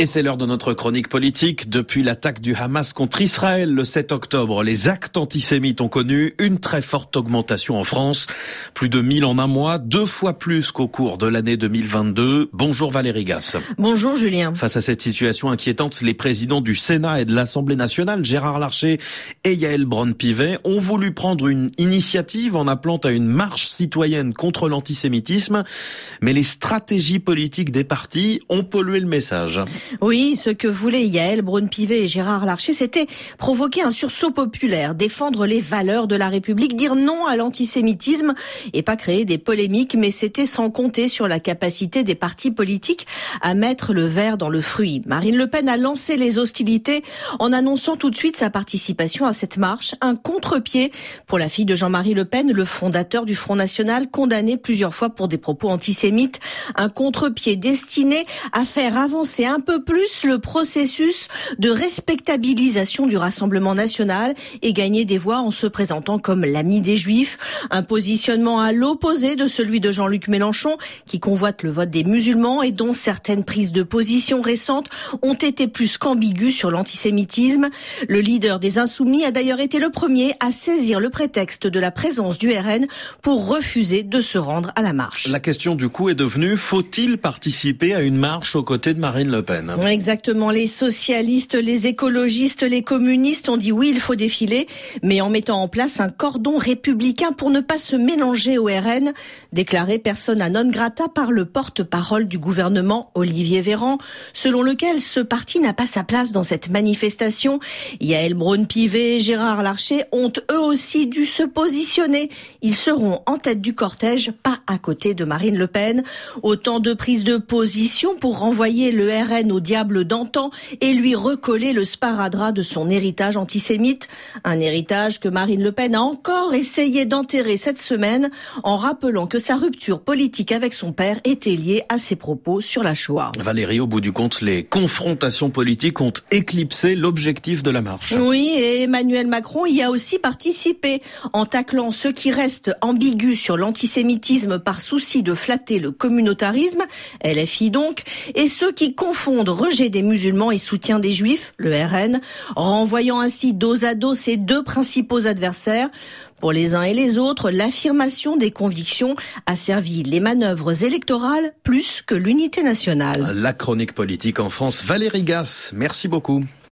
Et c'est l'heure de notre chronique politique. Depuis l'attaque du Hamas contre Israël le 7 octobre, les actes antisémites ont connu une très forte augmentation en France. Plus de 1000 en un mois, deux fois plus qu'au cours de l'année 2022. Bonjour Valérie Gasse. Bonjour Julien. Face à cette situation inquiétante, les présidents du Sénat et de l'Assemblée nationale, Gérard Larcher et Yael Braun-Pivet, ont voulu prendre une initiative en appelant à une marche citoyenne contre l'antisémitisme. Mais les stratégies politiques des partis ont pollué le message. Oui, ce que voulaient Yael Braun-Pivet et Gérard Larcher, c'était provoquer un sursaut populaire, défendre les valeurs de la République, dire non à l'antisémitisme et pas créer des polémiques, mais c'était sans compter sur la capacité des partis politiques à mettre le verre dans le fruit. Marine Le Pen a lancé les hostilités en annonçant tout de suite sa participation à cette marche, un contre-pied pour la fille de Jean-Marie Le Pen, le fondateur du Front National, condamné plusieurs fois pour des propos antisémites, un contre-pied destiné à faire avancer un peu plus le processus de respectabilisation du Rassemblement national et gagner des voix en se présentant comme l'ami des Juifs. Un positionnement à l'opposé de celui de Jean-Luc Mélenchon qui convoite le vote des musulmans et dont certaines prises de position récentes ont été plus qu'ambiguës sur l'antisémitisme. Le leader des Insoumis a d'ailleurs été le premier à saisir le prétexte de la présence du RN pour refuser de se rendre à la marche. La question du coup est devenue faut-il participer à une marche aux côtés de Marine Le Pen? Exactement. Les socialistes, les écologistes, les communistes ont dit oui, il faut défiler, mais en mettant en place un cordon républicain pour ne pas se mélanger au RN, déclaré persona non grata par le porte-parole du gouvernement, Olivier Véran, selon lequel ce parti n'a pas sa place dans cette manifestation. Yael Braun-Pivet et Gérard Larcher ont eux aussi dû se positionner. Ils seront en tête du cortège, pas à côté de Marine Le Pen. Autant de prises de position pour renvoyer le RN au diable d'antan et lui recoller le sparadrap de son héritage antisémite. Un héritage que Marine Le Pen a encore essayé d'enterrer cette semaine en rappelant que sa rupture politique avec son père était liée à ses propos sur la Shoah. Valérie, au bout du compte, les confrontations politiques ont éclipsé l'objectif de la marche. Oui, et Emmanuel Macron y a aussi participé en taclant ceux qui restent ambigus sur l'antisémitisme par souci de flatter le communautarisme, LFI donc, et ceux qui confondent rejet des musulmans et soutien des juifs, le RN, renvoyant ainsi dos à dos ses deux principaux adversaires. Pour les uns et les autres, l'affirmation des convictions a servi les manœuvres électorales plus que l'unité nationale. La chronique politique en France, Valérie Gasse, merci beaucoup.